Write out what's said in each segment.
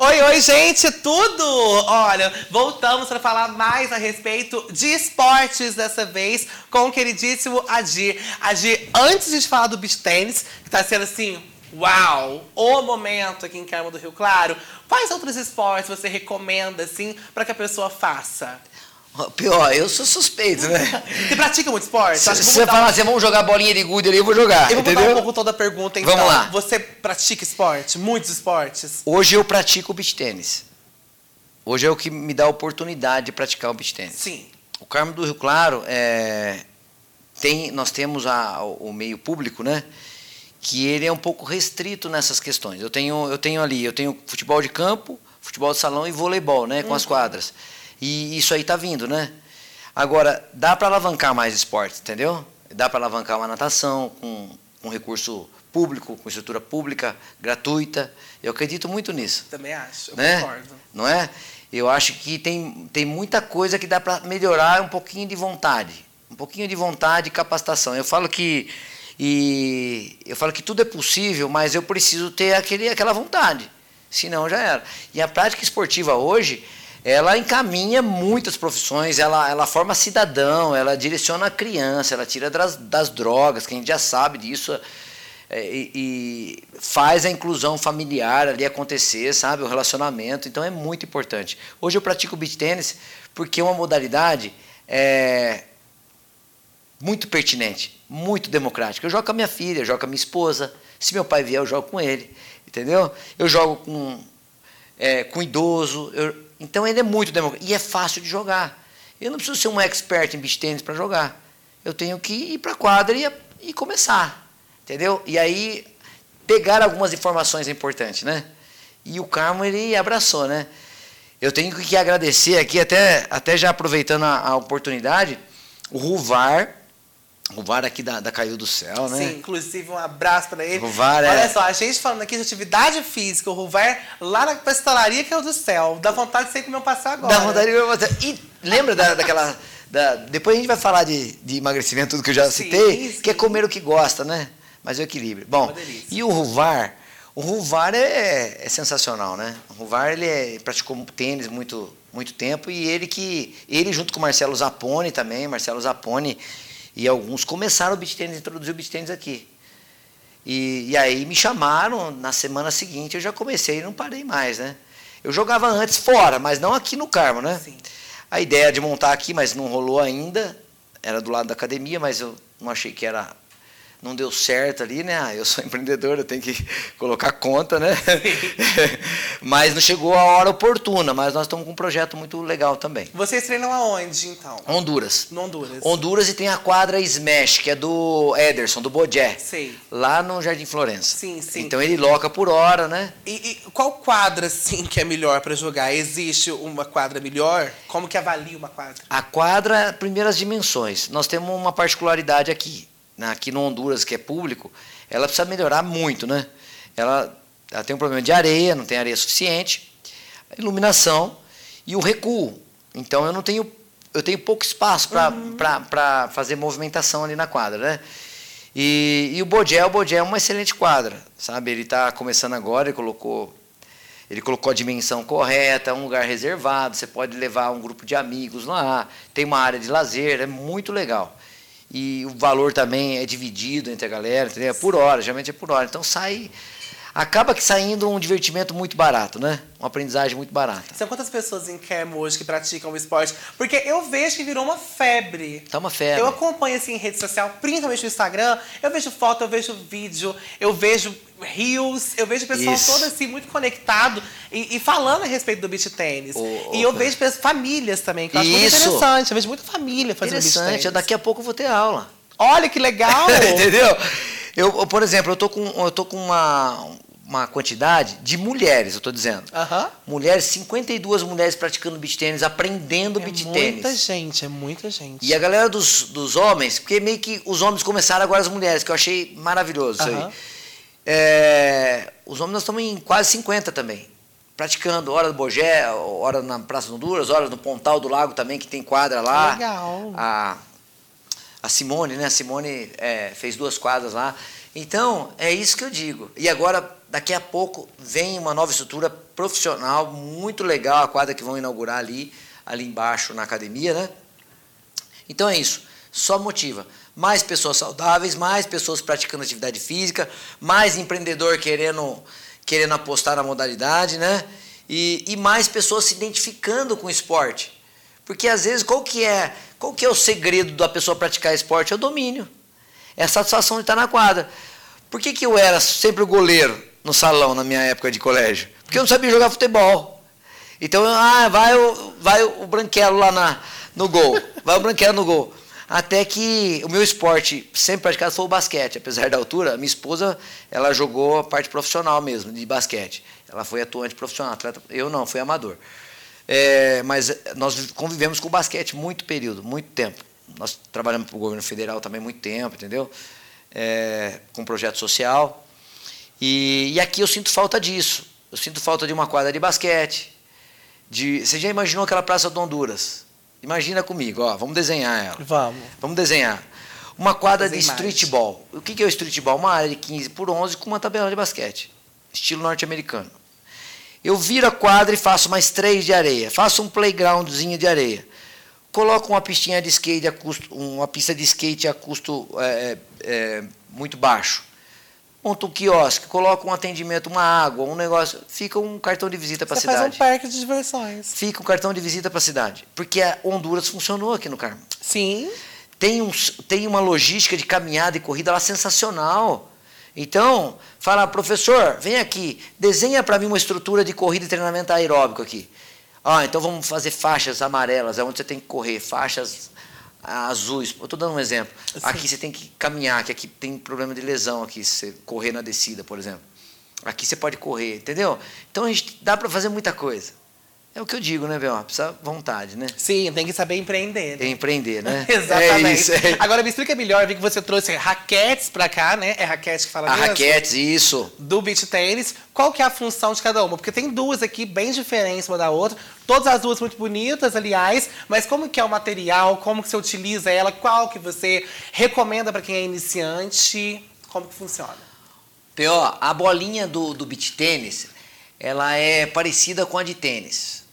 Oi, oi, gente, tudo! Olha, voltamos para falar mais a respeito de esportes dessa vez com o queridíssimo Adir. Adir, antes de falar do beach tennis, que tá sendo assim, uau, o momento aqui em Carmo do Rio Claro, quais outros esportes você recomenda, assim, para que a pessoa faça? Pior, eu sou suspeito, né? Você pratica muito esporte? Se você falar um... assim, vamos jogar bolinha de gude ali, eu vou jogar, Eu vou entendeu? mudar um pouco toda a pergunta, então. Vamos lá. Você pratica esporte? Muitos esportes? Hoje eu pratico beach tênis. Hoje é o que me dá a oportunidade de praticar o beach tênis. Sim. O Carmo do Rio Claro, é, tem, nós temos a, o meio público, né? Que ele é um pouco restrito nessas questões. Eu tenho, eu tenho ali, eu tenho futebol de campo, futebol de salão e voleibol, né? Com as quadras. E isso aí tá vindo, né? Agora, dá para alavancar mais esportes, entendeu? Dá para alavancar uma natação com, com recurso público, com estrutura pública, gratuita. Eu acredito muito nisso. Também acho, eu né? concordo. Não é? Eu acho que tem, tem muita coisa que dá para melhorar um pouquinho de vontade. Um pouquinho de vontade e capacitação. Eu falo que e eu falo que tudo é possível, mas eu preciso ter aquele, aquela vontade. Senão já era. E a prática esportiva hoje, ela encaminha muitas profissões, ela, ela forma cidadão, ela direciona a criança, ela tira das, das drogas, que a gente já sabe disso, é, e, e faz a inclusão familiar ali acontecer, sabe? O relacionamento. Então é muito importante. Hoje eu pratico beach tênis porque é uma modalidade é, muito pertinente, muito democrática. Eu jogo com a minha filha, eu jogo com a minha esposa. Se meu pai vier, eu jogo com ele. Entendeu? Eu jogo com, é, com idoso. Eu, então ele é muito democrático. E é fácil de jogar. Eu não preciso ser um expert em beach tênis para jogar. Eu tenho que ir para a quadra e, e começar. Entendeu? E aí pegar algumas informações é importante, né? E o Carmo ele abraçou, né? Eu tenho que agradecer aqui, até, até já aproveitando a, a oportunidade, o Ruvar, Ruvar aqui da, da Caiu do Céu, né? Sim, inclusive um abraço para ele. Ruvar é- Olha só, a gente falando aqui de atividade física, o Ruvar lá na pastelaria é o do céu. Dá vontade de ser comer um passeio agora. Dá vontade de você. E lembra da, daquela. Da, depois a gente vai falar de, de emagrecimento, tudo que eu já Sim, citei, sim. que é comer o que gosta, né? Mas o equilíbrio. Bom, e o Ruvar? O Ruvar é, é sensacional, né? O Ruvar ele é- praticou tênis muito, muito tempo e ele que. Ele junto com o Marcelo Zapponi também, Marcelo Zapponi e alguns começaram o beach tênis, introduziu o beach tênis aqui. E, e aí me chamaram na semana seguinte, eu já comecei e não parei mais, né? Eu jogava antes fora, mas não aqui no Carmo, né? Sim. A ideia de montar aqui, mas não rolou ainda. Era do lado da academia, mas eu não achei que era. Não deu certo ali, né? Ah, eu sou empreendedor, eu tenho que colocar conta, né? mas não chegou a hora oportuna, mas nós estamos com um projeto muito legal também. Vocês treinam aonde, então? Honduras. No Honduras. Honduras e tem a quadra Smash, que é do Ederson, do Bodé. Sei. Lá no Jardim Florença. Sim, sim. Então ele loca por hora, né? E, e qual quadra, assim, que é melhor para jogar? Existe uma quadra melhor? Como que avalia uma quadra? A quadra, primeiras dimensões. Nós temos uma particularidade aqui. Né? Aqui no Honduras, que é público, ela precisa melhorar muito, né? Ela, ela tem um problema de areia, não tem areia suficiente, iluminação e o recuo. Então eu não tenho, eu tenho pouco espaço para fazer movimentação ali na quadra, né? E, e o Bodé, o Bodé é uma excelente quadra, sabe? Ele está começando agora, ele colocou ele colocou a dimensão correta, um lugar reservado, você pode levar um grupo de amigos lá, tem uma área de lazer, é muito legal. E o valor também é dividido entre a galera, entendeu? É por hora, geralmente é por hora. Então sai. Acaba que saindo um divertimento muito barato, né? Uma aprendizagem muito barata. São quantas pessoas em Kermo hoje que praticam o esporte? Porque eu vejo que virou uma febre. Tá uma febre. Eu acompanho assim em rede social, principalmente no Instagram. Eu vejo foto, eu vejo vídeo, eu vejo reels, eu vejo o pessoal Isso. todo assim muito conectado e, e falando a respeito do beach tênis. Ô, e eu ô, vejo famílias também, que eu acho muito Isso. interessante. Eu vejo muita família fazendo beach Interessante, tênis. daqui a pouco eu vou ter aula. Olha que legal! Entendeu? Eu, eu, por exemplo, eu tô com, eu tô com uma, uma quantidade de mulheres, eu tô dizendo. Aham. Mulheres, 52 mulheres praticando beach tênis, aprendendo É muita tênis. gente, é muita gente. E a galera dos, dos homens, porque meio que os homens começaram agora as mulheres, que eu achei maravilhoso isso aí. É, os homens nós estamos em quase 50 também. Praticando, hora do Bogé, hora na Praça do Honduras, hora no Pontal do Lago também, que tem quadra lá. Legal. A, a Simone, né? A Simone é, fez duas quadras lá. Então, é isso que eu digo. E agora, daqui a pouco, vem uma nova estrutura profissional, muito legal, a quadra que vão inaugurar ali, ali embaixo na academia, né? Então é isso, só motiva. Mais pessoas saudáveis, mais pessoas praticando atividade física, mais empreendedor querendo, querendo apostar na modalidade, né? E, e mais pessoas se identificando com o esporte. Porque às vezes qual que é, qual que é o segredo da pessoa praticar esporte? É o domínio. É a satisfação de estar na quadra. Por que, que eu era sempre o goleiro no salão na minha época de colégio? Porque eu não sabia jogar futebol. Então, ah, vai o, vai o branquelo lá na, no gol. Vai o branquelo no gol. Até que o meu esporte sempre praticado foi o basquete. Apesar da altura, minha esposa, ela jogou a parte profissional mesmo, de basquete. Ela foi atuante profissional. Eu não, fui amador. É, mas nós convivemos com o basquete muito período, muito tempo. Nós trabalhamos para o governo federal também muito tempo, entendeu? É, com projeto social. E, e aqui eu sinto falta disso. Eu sinto falta de uma quadra de basquete. De, você já imaginou aquela Praça do Honduras? Imagina comigo, ó, vamos desenhar ela. Vamos. Vamos desenhar. Uma quadra de streetball. O que é o streetball? Uma área de 15 por 11 com uma tabela de basquete. Estilo norte-americano. Eu viro a quadra e faço mais três de areia. Faço um playgroundzinho de areia. Coloco uma pistinha de skate a custo, uma pista de skate a custo é, é, muito baixo monta um quiosque, coloca um atendimento, uma água, um negócio, fica um cartão de visita para a cidade. faz um parque de diversões. Fica um cartão de visita para a cidade. Porque a Honduras funcionou aqui no Carmo. Sim. Tem, um, tem uma logística de caminhada e corrida lá sensacional. Então, fala, professor, vem aqui, desenha para mim uma estrutura de corrida e treinamento aeróbico aqui. Ah, então vamos fazer faixas amarelas, é onde você tem que correr, faixas azuis. Eu estou dando um exemplo. Sim. Aqui você tem que caminhar, que aqui tem problema de lesão aqui, se você correr na descida, por exemplo. Aqui você pode correr, entendeu? Então a gente dá para fazer muita coisa. É o que eu digo, né, Bel? Precisa vontade, né? Sim, tem que saber empreender. Né? empreender, né? Exatamente. É isso, é. Agora me explica melhor, vi que você trouxe raquetes para cá, né? É raquete que fala a mesmo? raquetes, isso. Do beach tênis. Qual que é a função de cada uma? Porque tem duas aqui bem diferentes uma da outra. Todas as duas muito bonitas, aliás. Mas como que é o material? Como que você utiliza ela? Qual que você recomenda para quem é iniciante? Como que funciona? P.O., a bolinha do, do beach tênis, ela é parecida com a de tênis.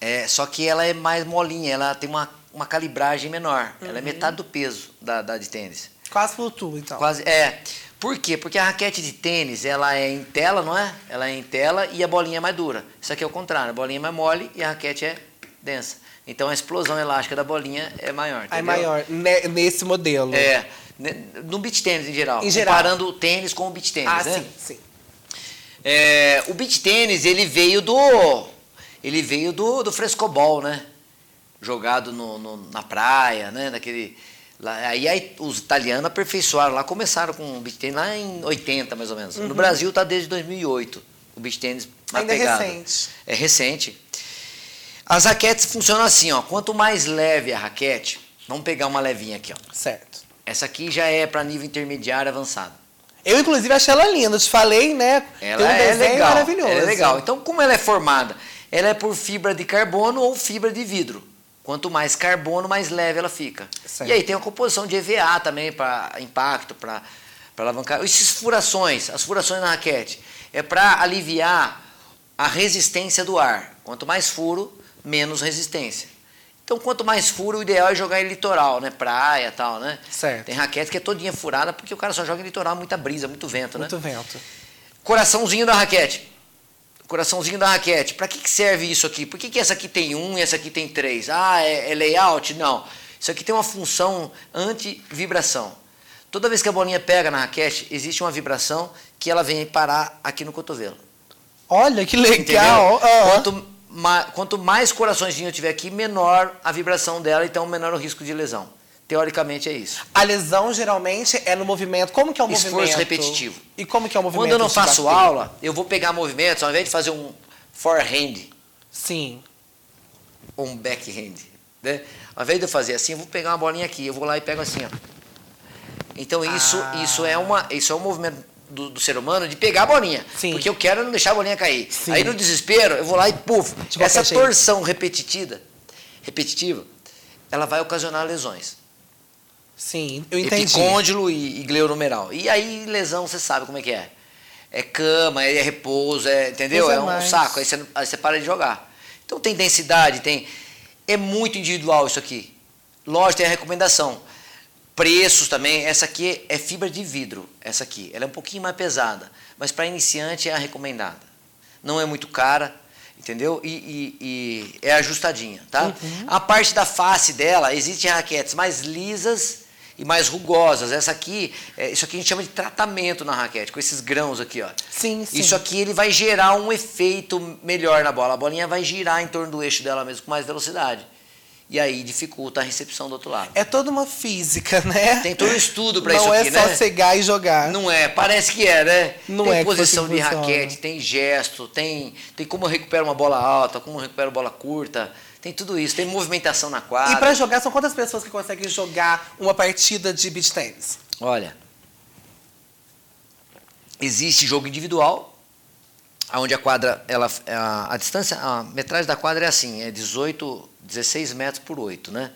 É, só que ela é mais molinha, ela tem uma, uma calibragem menor. Uhum. Ela é uhum. metade do peso da, da de tênis. Quase flutua, então. Quase, é. Por quê? Porque a raquete de tênis, ela é em tela, não é? Ela é em tela e a bolinha é mais dura. Isso aqui é o contrário. A bolinha é mais mole e a raquete é densa. Então a explosão elástica da bolinha é maior. É entendeu? É maior, nesse modelo. É. No beach tênis em geral. Em geral. Comparando o tênis com o beach tênis, ah, né? sim, sim. É, o beach tênis, ele veio do ele veio do, do frescobol, né? Jogado no, no, na praia, né? Naquele, lá, aí, aí, os italianos aperfeiçoaram lá, começaram com o beach tênis lá em 80, mais ou menos. Uhum. No Brasil está desde 2008, o beach tênis na Ainda é pegada. é recente. É recente. As raquetes funcionam assim, ó. Quanto mais leve a raquete, vamos pegar uma levinha aqui, ó. Certo. Essa aqui já é para nível intermediário avançado. Eu, inclusive, achei ela linda. Eu te falei, né? Ela um é legal. maravilhoso. Ela é legal. Então, como ela é formada? ela é por fibra de carbono ou fibra de vidro. Quanto mais carbono, mais leve ela fica. Certo. E aí tem a composição de EVA também para impacto, para alavancar. Esses furações, as furações na raquete, é para aliviar a resistência do ar. Quanto mais furo, menos resistência. Então, quanto mais furo, o ideal é jogar em litoral, né? Praia e tal, né? Certo. Tem raquete que é todinha furada porque o cara só joga em litoral, muita brisa, muito vento, muito né? Muito vento. Coraçãozinho da raquete coraçãozinho da raquete. Para que, que serve isso aqui? Por que, que essa aqui tem um e essa aqui tem três? Ah, é, é layout? Não. Isso aqui tem uma função anti-vibração. Toda vez que a bolinha pega na raquete, existe uma vibração que ela vem parar aqui no cotovelo. Olha que legal! Uhum. Quanto, ma, quanto mais coraçõezinho eu tiver aqui, menor a vibração dela, então menor o risco de lesão. Teoricamente é isso. A lesão geralmente é no movimento. Como que é o Esforço movimento? Esforço repetitivo. E como que é o movimento? Quando eu não faço aula, eu vou pegar movimentos, ao invés de fazer um forehand. Sim. Ou um backhand. Né? Ao invés de eu fazer assim, eu vou pegar uma bolinha aqui, eu vou lá e pego assim, ó. Então isso, ah. isso, é, uma, isso é um movimento do, do, ser humano de pegar a bolinha. Sim. Porque eu quero não deixar a bolinha cair. Sim. Aí no desespero, eu vou lá e puf. Tipo essa torção repetitiva, repetitiva, ela vai ocasionar lesões. Sim, eu entendi. Epicôndilo e, e gleuromeral. E aí, lesão, você sabe como é que é. É cama, é repouso, é, entendeu? Usa É um mais. saco, aí você, aí você para de jogar. Então tem densidade, tem. É muito individual isso aqui. Lógico, tem a recomendação. Preços também. Essa aqui é fibra de vidro. Essa aqui. Ela é um pouquinho mais pesada. Mas para iniciante é a recomendada. Não é muito cara, entendeu? E, e- e é ajustadinha, tá? Uhum. A parte da face dela, existem raquetes mais lisas e mais rugosas. Essa aqui, é, isso aqui a gente chama de tratamento na raquete, com esses grãos aqui, ó. Sim, sim. Isso aqui ele vai gerar um efeito melhor na bola. A bolinha vai girar em torno do eixo dela mesmo com mais velocidade. E aí dificulta a recepção do outro lado. É toda uma física, né? Tem todo um estudo para Não isso é aqui, só né? cegar e jogar. Não é, parece que é, né? Não tem é posição de raquete, tem gesto, tem, tem como eu recupero uma bola alta, como eu recupero bola curta, tem tudo isso, tem movimentação na quadra. E pra jogar, são quantas pessoas que conseguem jogar uma partida de beach tennis? Olha, existe jogo individual, onde a quadra, ela, a, a distância, a metragem da quadra é assim, é 18, 16 metros por 8, né?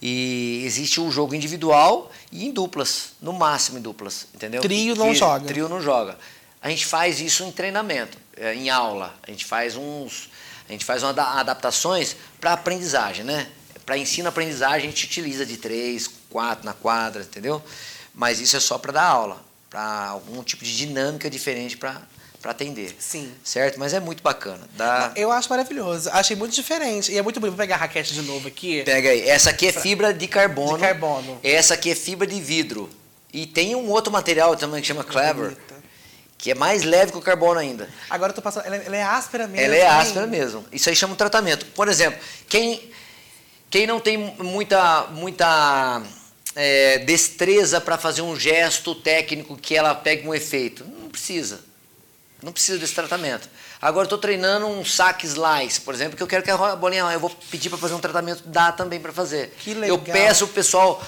E existe o jogo individual e em duplas, no máximo em duplas, entendeu? Trio não joga. Trio não joga. A gente faz isso em treinamento, é, em aula. A gente faz uns, a gente faz uma ada- adaptações para aprendizagem, né? Para ensino-aprendizagem a gente utiliza de três, quatro na quadra, entendeu? Mas isso é só para dar aula, para algum tipo de dinâmica diferente para para atender. Sim. Certo? Mas é muito bacana. Dá... Eu acho maravilhoso. Achei muito diferente. E é muito bonito. Vou pegar a raquete de novo aqui. Pega aí. Essa aqui é fibra de carbono. De carbono. Essa aqui é fibra de vidro. E tem um outro material também que chama Clever, que é mais leve que o carbono ainda. Agora eu tô passando. Ela, ela é áspera mesmo. Ela é hein? áspera mesmo. Isso aí chama um tratamento. Por exemplo, quem, quem não tem muita, muita é, destreza para fazer um gesto técnico que ela pegue um efeito, não precisa. Não precisa desse tratamento. Agora eu estou treinando um saque slice, por exemplo, que eu quero que a bolinha, eu vou pedir para fazer um tratamento, dá também para fazer. Que legal. Eu peço o pessoal,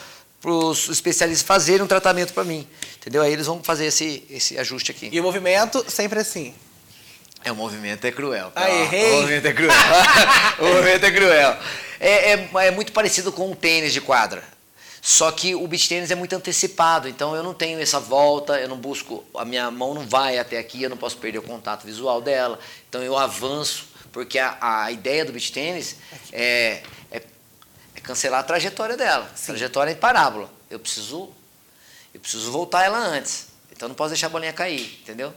para os especialistas fazerem um tratamento para mim. Entendeu? Aí eles vão fazer esse, esse ajuste aqui. E o movimento sempre assim. É, o movimento é cruel. Ah, Ó, errei. O movimento é cruel. o movimento é cruel. É, é, é muito parecido com o tênis de quadra. Só que o beach tênis é muito antecipado, então eu não tenho essa volta, eu não busco, a minha mão não vai até aqui, eu não posso perder o contato visual dela. Então eu avanço, porque a, a ideia do beach tênis é, é, é cancelar a trajetória dela. A trajetória em parábola. Eu preciso, eu preciso voltar ela antes. Então eu não posso deixar a bolinha cair, entendeu?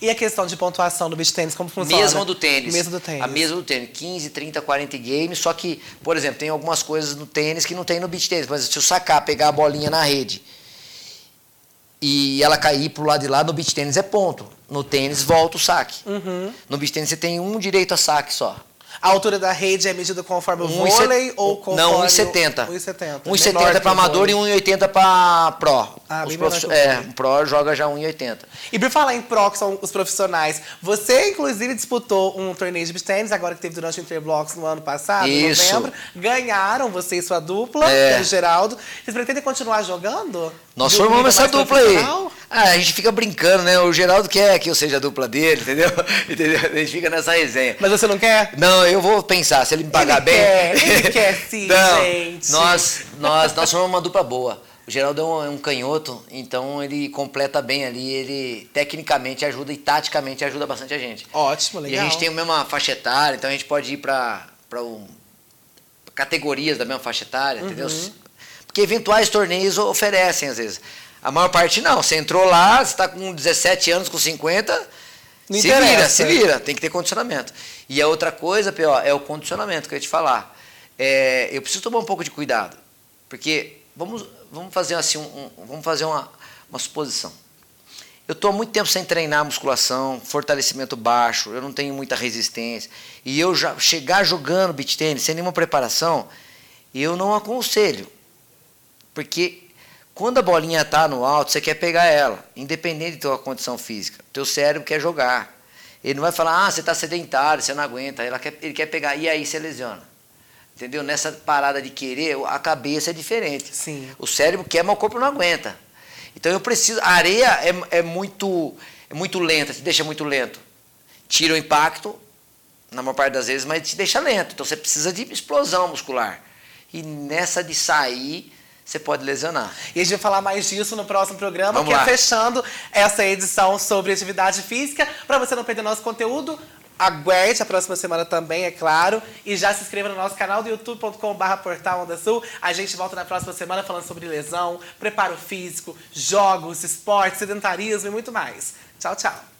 E a questão de pontuação do beach tênis, como funciona? Mesma do tênis. Mesmo do tênis. A mesma do tênis. 15, 30, 40 games. Só que, por exemplo, tem algumas coisas no tênis que não tem no beach tênis. Por exemplo, se eu sacar, pegar a bolinha na rede e ela cair pro lado de lá, no beach tênis é ponto. No tênis volta o saque. Uhum. No beach tênis você tem um direito a saque só. A altura da rede é medida conforme o vôlei ou conforme... Não, o- 1,70. 1,70. 1,70 Menor que para amador e 1,80 para pro. Ah, Os o é, o pro joga já 1,80. E por falar em pro, que são os profissionais, você, inclusive, disputou um torneio de beach tennis, agora que teve durante o Interblocks no ano passado, Isso. em novembro. Ganharam, você e sua dupla, É. o Geraldo. Vocês pretendem continuar jogando? Nós formamos essa dupla aí. Ah, a gente fica brincando, né? O Geraldo quer que eu seja a dupla dele, entendeu? entendeu? A gente fica nessa resenha. Mas você não quer? Não, eu vou pensar, se ele me pagar Ele bem. quer, ele quer sim, Não, gente. Nós, nós, nós somos uma dupla boa. O Geraldo é um, é um canhoto, então ele completa bem ali, ele tecnicamente ajuda e taticamente ajuda bastante a gente. Ótimo, E legal. a gente tem a mesma faixa etária, então a gente pode ir para um, categorias da mesma faixa etária, entendeu? Uhum. Porque eventuais torneios oferecem, às vezes. A maior parte não. Você entrou lá, você está com 17 anos, com 50, Não se vira, se vira. Tem que ter condicionamento. E a outra coisa, P.O., é o condicionamento que eu ia te falar. É, eu preciso tomar um pouco de cuidado. Porque, vamos, vamos fazer assim, um- um- vamos fazer uma, uma suposição. Eu estou há muito tempo sem treinar musculação, fortalecimento baixo, eu não tenho muita resistência. E eu já chegar jogando beach tênis sem nenhuma preparação, eu não aconselho. Porque quando a bolinha está no alto, você quer pegar ela, independente da tua condição física. Teu cérebro quer jogar. Ele não vai falar, ah, você está sedentário, você não aguenta. Ela quer, ele quer pegar, e aí você lesiona. Entendeu? Nessa parada de querer, a cabeça é diferente. Sim. O cérebro quer, mas o corpo não aguenta. Então eu preciso. A areia é, é muito, é muito lenta, te deixa muito lento. Tira o impacto, na maior parte das vezes, mas te deixa lento. Então você precisa de explosão muscular. E nessa de sair, você pode lesionar. E a gente vai falar mais disso no próximo programa, Vamos que é lá. fechando essa edição sobre atividade física. Para você não perder nosso conteúdo, aguarde a próxima semana também, é claro. E já se inscreva no nosso canal do youtube.com.br portal Onda Sul. A gente volta na próxima semana falando sobre lesão, preparo físico, jogos, esporte, sedentarismo e muito mais. Tchau, tchau.